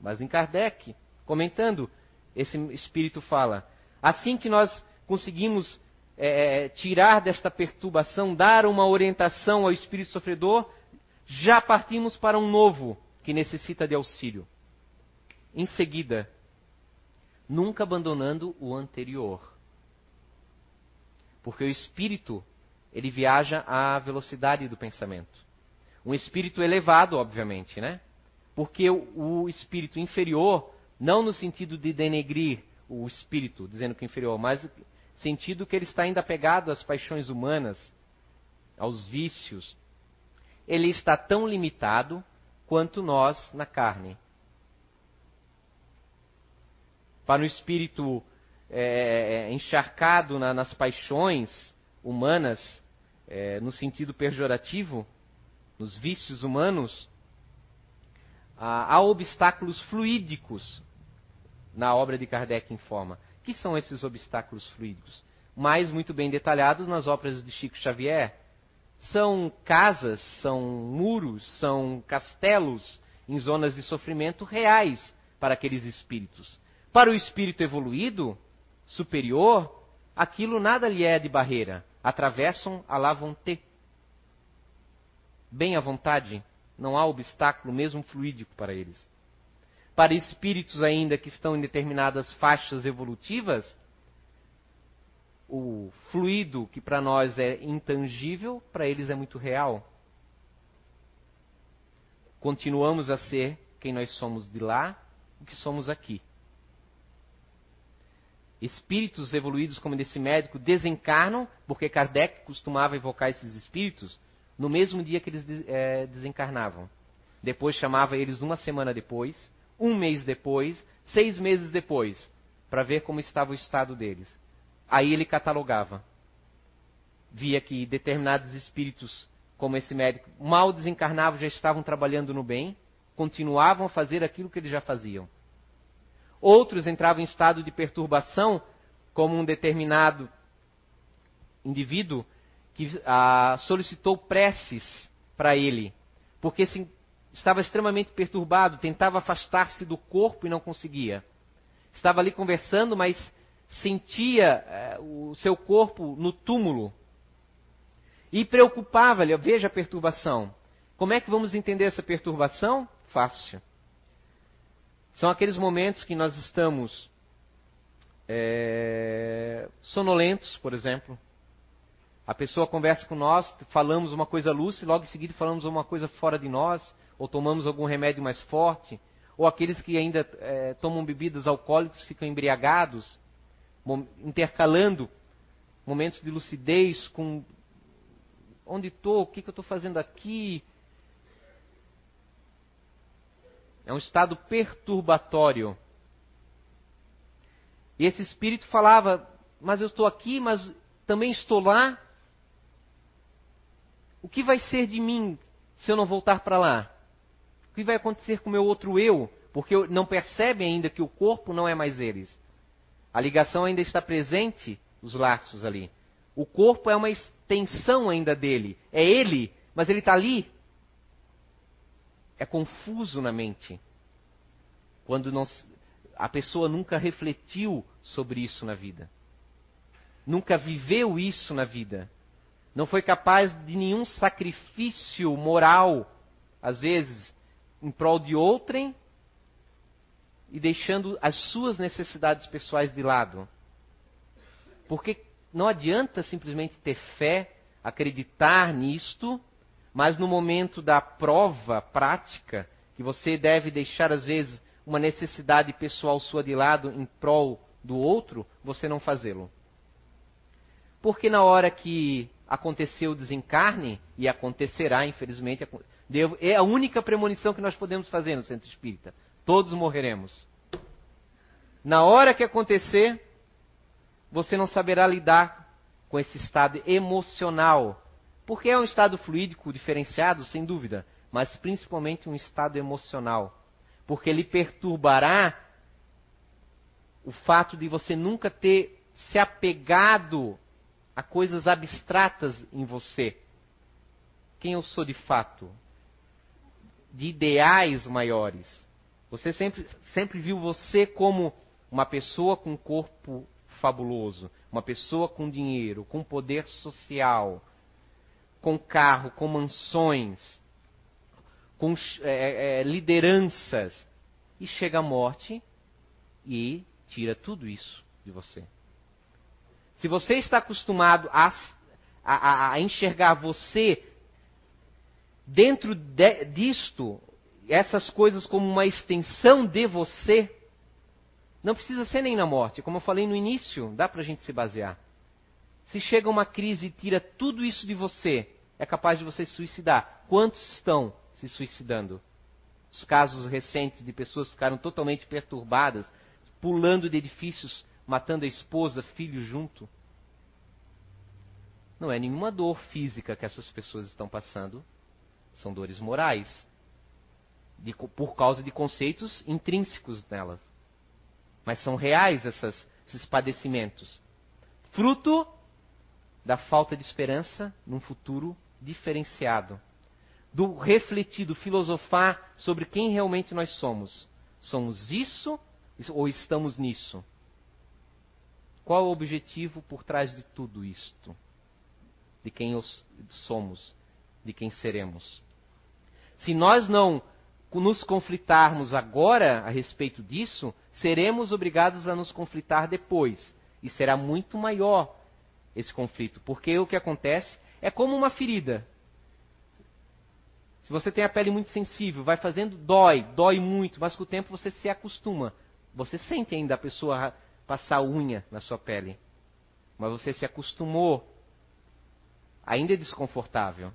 mas em Kardec, comentando, esse espírito fala: assim que nós conseguimos é, é, tirar desta perturbação, dar uma orientação ao espírito sofredor, já partimos para um novo que necessita de auxílio. Em seguida, nunca abandonando o anterior. Porque o espírito, ele viaja à velocidade do pensamento. Um espírito elevado, obviamente, né? Porque o, espírito inferior, não no sentido de denegrir o espírito, dizendo que é inferior, mas sentido que ele está ainda apegado às paixões humanas, aos vícios. Ele está tão limitado quanto nós na carne. Para o espírito é, é, encharcado na, nas paixões humanas, é, no sentido pejorativo, nos vícios humanos, há, obstáculos fluídicos na obra de Kardec em forma. que são esses obstáculos fluídicos? Mais muito bem detalhados nas obras de Chico Xavier. São casas, são muros, são castelos em zonas de sofrimento reais para aqueles espíritos. Para o espírito evoluído, superior, aquilo nada lhe é de barreira. Atravessam a lá vão ter. Bem à vontade, não há obstáculo, mesmo fluídico, para eles. Para espíritos ainda que estão em determinadas faixas evolutivas, o fluido que para nós é intangível, para eles é muito real. Continuamos a ser quem nós somos de lá, o que somos aqui. Espíritos evoluídos como desse médico desencarnam, porque Kardec costumava evocar esses espíritos no mesmo dia que eles é, desencarnavam. Depois chamava eles uma semana depois, um mês depois, seis meses depois, para ver como estava o estado deles. Aí ele catalogava. Via que determinados espíritos, como esse médico, mal desencarnavam, já estavam trabalhando no bem, continuavam a fazer aquilo que eles já faziam. Outros entravam em estado de perturbação, como um determinado indivíduo que ah, solicitou preces para ele, porque se, estava extremamente perturbado, tentava afastar-se do corpo e não conseguia. Estava ali conversando, mas sentia eh, o seu corpo no túmulo. E preocupava-lhe, veja a perturbação. Como é que vamos entender essa perturbação? Fácil. São aqueles momentos que nós estamos é, sonolentos, por exemplo. A pessoa conversa com nós, falamos uma coisa lúcida, logo em seguida falamos uma coisa fora de nós, ou tomamos algum remédio mais forte, ou aqueles que ainda é, tomam bebidas alcoólicas ficam embriagados, intercalando momentos de lucidez com onde estou, o que, que eu estou fazendo aqui. É um estado perturbatório. E esse espírito falava: Mas eu estou aqui, mas também estou lá. O que vai ser de mim se eu não voltar para lá? O que vai acontecer com o meu outro eu? Porque não percebem ainda que o corpo não é mais eles. A ligação ainda está presente, os laços ali. O corpo é uma extensão ainda dele. É ele, mas ele está ali. É confuso na mente. Quando não, a pessoa nunca refletiu sobre isso na vida. Nunca viveu isso na vida. Não foi capaz de nenhum sacrifício moral, às vezes, em prol de outrem e deixando as suas necessidades pessoais de lado. Porque não adianta simplesmente ter fé, acreditar nisto, mas no momento da prova prática, que você deve deixar às vezes uma necessidade pessoal sua de lado em prol do outro, você não fazê-lo. Porque na hora que aconteceu o desencarne, e acontecerá, infelizmente, é a única premonição que nós podemos fazer no centro espírita. Todos morreremos. Na hora que acontecer, você não saberá lidar com esse estado emocional. Porque é um estado fluídico diferenciado, sem dúvida, mas principalmente um estado emocional porque lhe perturbará o fato de você nunca ter se apegado a coisas abstratas em você. Quem eu sou de fato? De ideais maiores. Você sempre, sempre viu você como uma pessoa com corpo fabuloso, uma pessoa com dinheiro, com poder social, com carro, com mansões, com é, é, lideranças. E chega a morte e tira tudo isso de você. Se você está acostumado a, a, a enxergar você dentro de, disto, essas coisas como uma extensão de você, não precisa ser nem na morte. Como eu falei no início, dá para a gente se basear. Se chega uma crise e tira tudo isso de você, é capaz de você se suicidar. Quantos estão se suicidando. Os casos recentes de pessoas que ficaram totalmente perturbadas, pulando de edifícios, matando a esposa, filho junto. Não é nenhuma dor física que essas pessoas estão passando, são dores morais, de, por causa de conceitos intrínsecos nelas. Mas são reais essas, esses padecimentos. Fruto da falta de esperança num futuro diferenciado do refletir, do filosofar sobre quem realmente nós somos. Somos isso ou estamos nisso? Qual o objetivo por trás de tudo isto? De quem somos, de quem seremos. Se nós não nos conflitarmos agora a respeito disso, seremos obrigados a nos conflitar depois. E será muito maior esse conflito. Porque o que acontece é como uma ferida. Se você tem a pele muito sensível, vai fazendo, dói, dói muito, mas com o tempo você se acostuma. Você sente ainda a pessoa passar unha na sua pele. Mas você se acostumou. Ainda é desconfortável.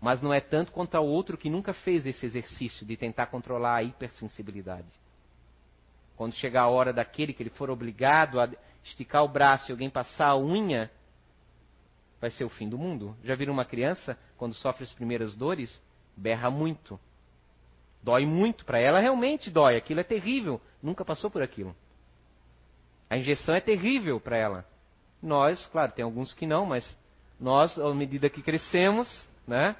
Mas não é tanto contra o outro que nunca fez esse exercício de tentar controlar a hipersensibilidade. Quando chegar a hora daquele que ele for obrigado a esticar o braço e alguém passar a unha, vai ser o fim do mundo. Já viram uma criança, quando sofre as primeiras dores, berra muito. Dói muito para ela, realmente dói. Aquilo é terrível. Nunca passou por aquilo. A injeção é terrível para ela. Nós, claro, tem alguns que não, mas nós, à medida que crescemos, né?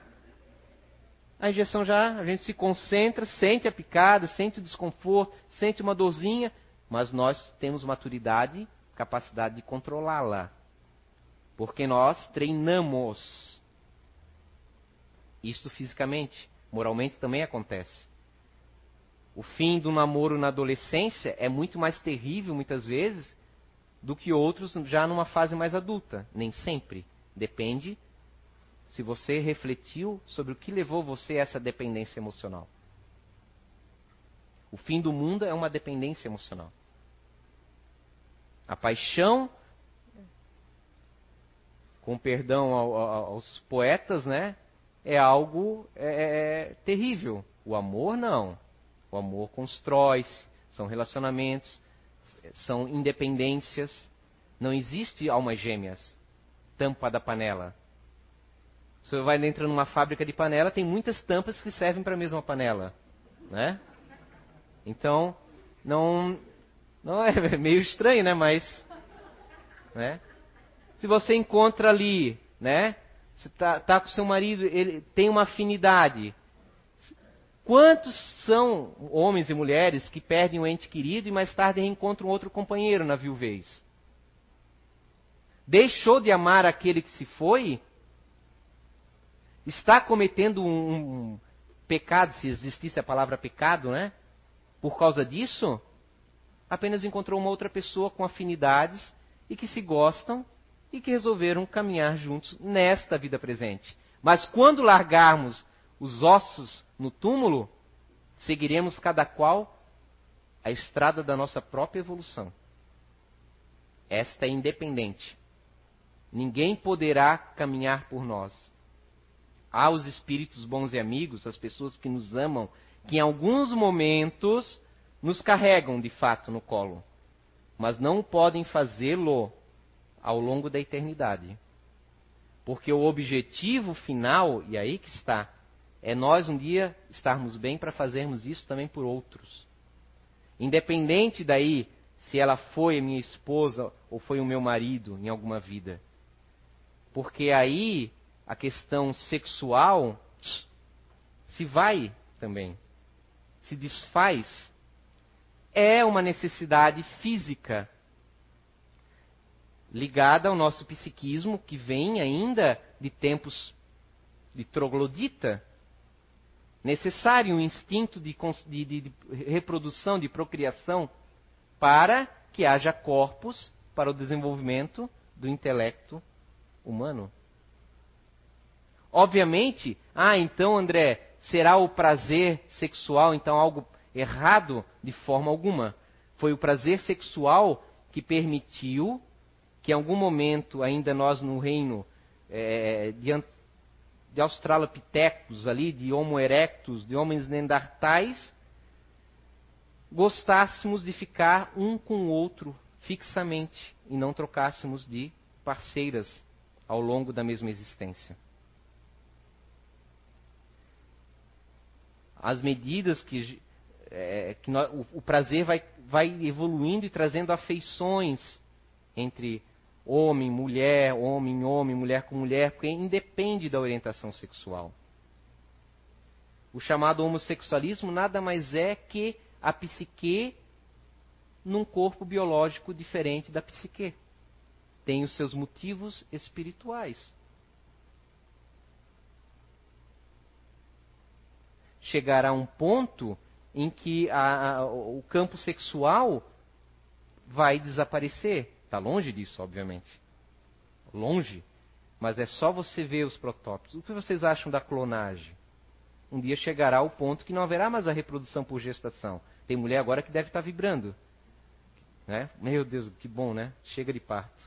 A injeção já, a gente se concentra, sente a picada, sente o desconforto, sente uma dorzinha, mas nós temos maturidade, capacidade de controlá-la. Porque nós treinamos. Isto fisicamente, moralmente também acontece. O fim do namoro na adolescência é muito mais terrível, muitas vezes, do que outros já numa fase mais adulta. Nem sempre. Depende se você refletiu sobre o que levou você a essa dependência emocional. O fim do mundo é uma dependência emocional. A paixão, com perdão aos poetas, né, é algo é, é, é, terrível. O amor não. O amor constrói-se, são relacionamentos, são independências. Não existe almas gêmeas, tampa da panela. Você vai dentro numa fábrica de panela, tem muitas tampas que servem para a mesma panela, né? Então, não, não é meio estranho, né? Mas, né? Se você encontra ali, né? Você tá, tá com seu marido, ele tem uma afinidade. Quantos são homens e mulheres que perdem o ente querido e mais tarde reencontram outro companheiro na viuvez? Deixou de amar aquele que se foi está cometendo um, um pecado, se existisse a palavra pecado, né? Por causa disso, apenas encontrou uma outra pessoa com afinidades e que se gostam e que resolveram caminhar juntos nesta vida presente. Mas quando largarmos os ossos no túmulo, seguiremos cada qual a estrada da nossa própria evolução. Esta é independente. Ninguém poderá caminhar por nós há os espíritos bons e amigos, as pessoas que nos amam, que em alguns momentos nos carregam de fato no colo, mas não podem fazê-lo ao longo da eternidade. Porque o objetivo final, e aí que está, é nós um dia estarmos bem para fazermos isso também por outros. Independente daí se ela foi minha esposa ou foi o meu marido em alguma vida. Porque aí a questão sexual se vai também, se desfaz. É uma necessidade física ligada ao nosso psiquismo que vem ainda de tempos de troglodita. Necessário um instinto de, de, de reprodução, de procriação, para que haja corpos para o desenvolvimento do intelecto humano. Obviamente, ah, então André, será o prazer sexual então algo errado de forma alguma? Foi o prazer sexual que permitiu que em algum momento, ainda nós no reino é, de, de Australopithecus ali, de Homo erectus, de homens neandertais, gostássemos de ficar um com o outro fixamente e não trocássemos de parceiras ao longo da mesma existência. as medidas que, é, que nós, o, o, prazer vai, vai evoluindo e trazendo afeições entre homem, mulher, homem, homem, mulher com mulher, porque independe da orientação sexual. O chamado homossexualismo nada mais é que a psique num corpo biológico diferente da psique. Tem os seus motivos espirituais. chegará um ponto em que a, a, o campo sexual vai desaparecer. Está longe disso, obviamente. Longe. Mas é só você ver os protótipos. O que vocês acham da clonagem? Um dia chegará o ponto que não haverá mais a reprodução por gestação. Tem mulher agora que deve estar vibrando. Né? Meu Deus, que bom, né? Chega de parto.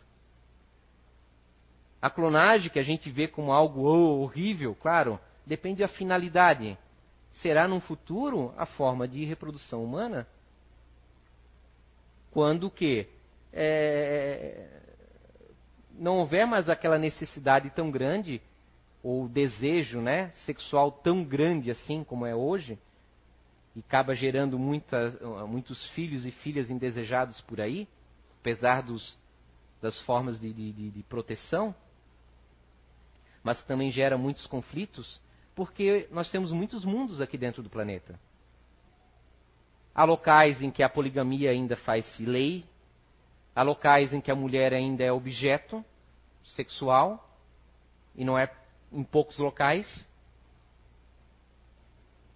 A clonagem que a gente vê como algo horrível, claro, depende da finalidade será no futuro a forma de reprodução humana? Quando que é, não houver mais aquela necessidade tão grande ou desejo, né, sexual tão grande assim como é hoje, e acaba gerando muitas, muitos filhos e filhas indesejados por aí, apesar dos, das formas de, de, de proteção, mas também gera muitos conflitos, porque nós temos muitos mundos aqui dentro do planeta. Há locais em que a poligamia ainda faz-se lei, há locais em que a mulher ainda é objeto sexual, e não é em poucos locais.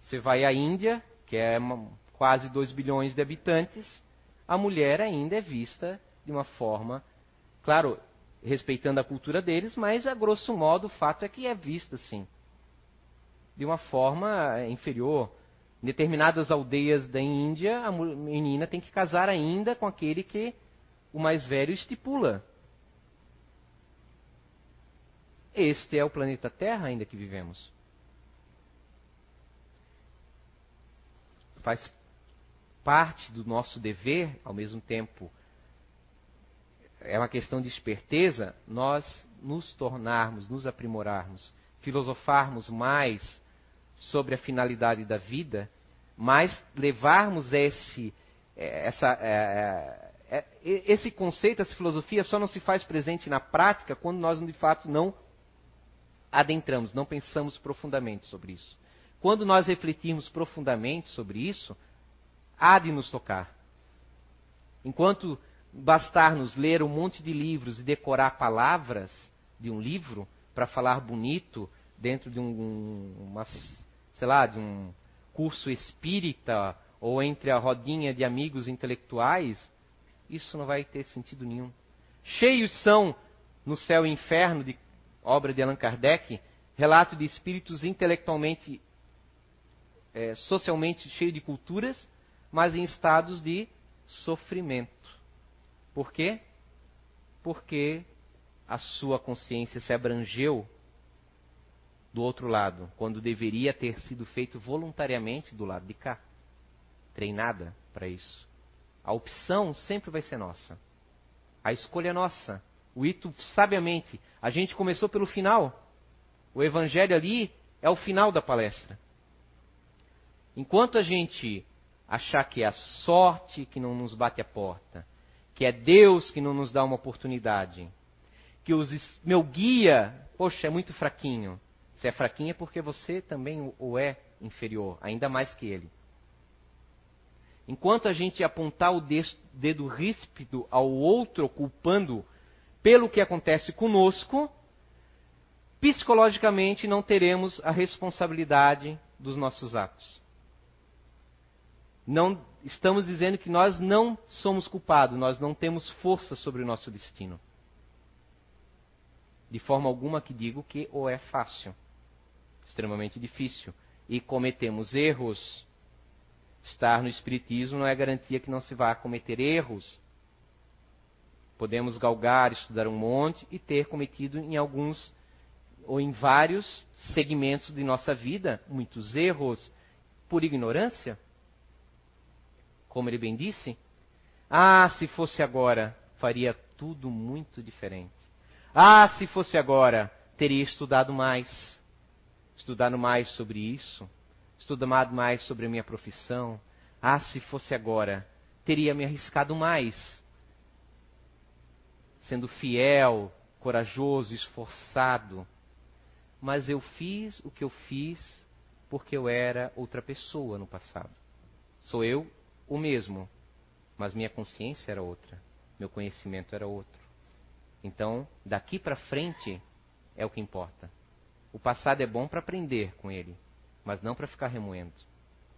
Você vai à Índia, que é uma, quase 2 bilhões de habitantes, a mulher ainda é vista de uma forma, claro, respeitando a cultura deles, mas a grosso modo o fato é que é vista assim, de uma forma inferior. Em determinadas aldeias da Índia, a menina tem que casar ainda com aquele que o mais velho estipula. Este é o planeta Terra ainda que vivemos. faz parte do nosso dever, ao mesmo tempo é uma questão de esperteza, nós nos tornarmos, nos aprimorarmos, filosofarmos mais sobre a finalidade da vida, mas levarmos esse, é, essa, é, esse conceito, essa filosofia só não se faz presente na prática quando nós de fato não adentramos, não pensamos profundamente sobre isso. Quando nós refletirmos profundamente sobre isso, há de nos tocar. Enquanto bastar-nos ler um monte de livros e decorar palavras de um livro para falar bonito dentro de um, uma, sei lá, de um curso espírita ou entre a rodinha de amigos intelectuais, isso não vai ter sentido nenhum. Cheios são no céu e inferno de obra de Allan Kardec, relato de espíritos intelectualmente é, socialmente cheio de culturas, mas em estados de sofrimento. Por quê? Porque a sua consciência se abrangeu do outro lado, quando deveria ter sido feito voluntariamente do lado de cá. Treinada para isso. A opção sempre vai ser nossa. A escolha é nossa. O Ito, sabiamente, a gente começou pelo final. O evangelho ali é o final da palestra. Enquanto a gente achar que é a sorte que não nos bate a porta, que é Deus que não nos dá uma oportunidade, que os, meu guia, poxa, é muito fraquinho. Se é fraquinho é porque você também o é inferior, ainda mais que ele. Enquanto a gente apontar o dedo ríspido ao outro, culpando pelo que acontece conosco, psicologicamente não teremos a responsabilidade dos nossos atos não estamos dizendo que nós não somos culpados, nós não temos força sobre o nosso destino. De forma alguma que digo que ou é fácil, extremamente difícil, e cometemos erros. Estar no Espiritismo não é garantia que não se vá cometer erros. Podemos galgar, estudar um monte e ter cometido em alguns ou em vários segmentos de nossa vida muitos erros por ignorância como ele bem disse? Ah, se fosse agora, faria tudo muito diferente. Ah, se fosse agora, teria estudado mais. Estudado mais sobre isso. Estudado mais sobre a minha profissão. Ah, se fosse agora, teria me arriscado mais. Sendo fiel, corajoso, esforçado. Mas eu fiz o que eu fiz porque eu era outra pessoa no passado. Sou eu o mesmo, mas minha consciência era outra, meu conhecimento era outro. Então, daqui para frente é o que importa. O passado é bom para aprender com ele, mas não para ficar remoendo.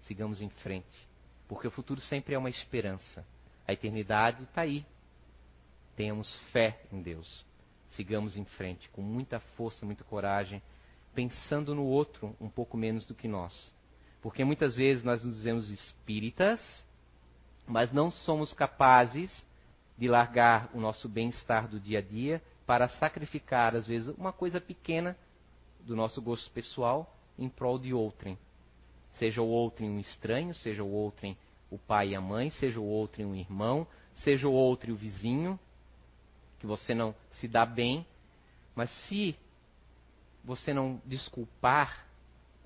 Sigamos em frente, porque o futuro sempre é uma esperança. A eternidade está aí. Tenhamos fé em Deus. Sigamos em frente com muita força, muita coragem, pensando no outro um pouco menos do que nós. Porque muitas vezes nós nos dizemos espíritas, mas não somos capazes de largar o nosso bem-estar do dia a dia para sacrificar, às vezes, uma coisa pequena do nosso gosto pessoal em prol de outrem. Seja o outrem um estranho, seja o outrem o pai e a mãe, seja o outrem um irmão, seja o outrem o vizinho, que você não se dá bem, mas se você não desculpar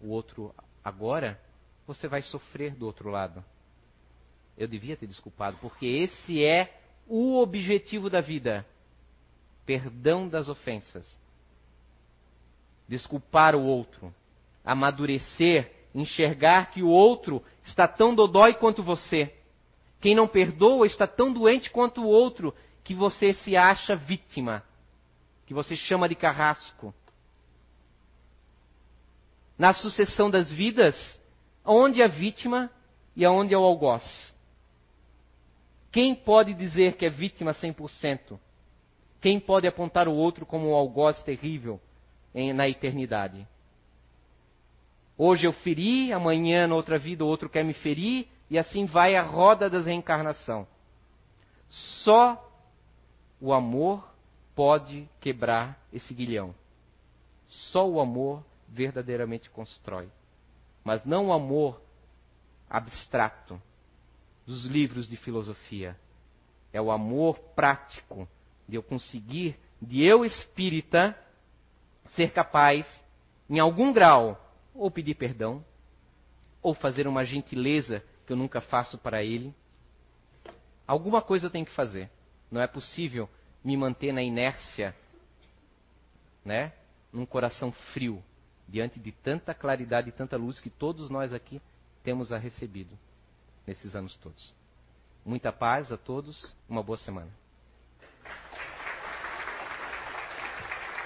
o outro agora, você vai sofrer do outro lado. Eu devia ter desculpado, porque esse é o objetivo da vida: perdão das ofensas. Desculpar o outro, amadurecer, enxergar que o outro está tão dodói quanto você. Quem não perdoa está tão doente quanto o outro que você se acha vítima, que você chama de carrasco. Na sucessão das vidas, onde a vítima e aonde é o algoz. Quem pode dizer que é vítima 100%? Quem pode apontar o outro como um algoz terrível em, na eternidade? Hoje eu feri, amanhã, na outra vida, o outro quer me ferir, e assim vai a roda da reencarnação. Só o amor pode quebrar esse guilhão. Só o amor verdadeiramente constrói. Mas não o amor abstrato dos livros de filosofia. É o amor prático de eu conseguir, de eu espírita, ser capaz, em algum grau, ou pedir perdão, ou fazer uma gentileza que eu nunca faço para ele. Alguma coisa eu tenho que fazer. Não é possível me manter na inércia, né? Num coração frio, diante de tanta claridade e tanta luz que todos nós aqui temos a recebido nesses anos todos. Muita paz a todos, uma boa semana.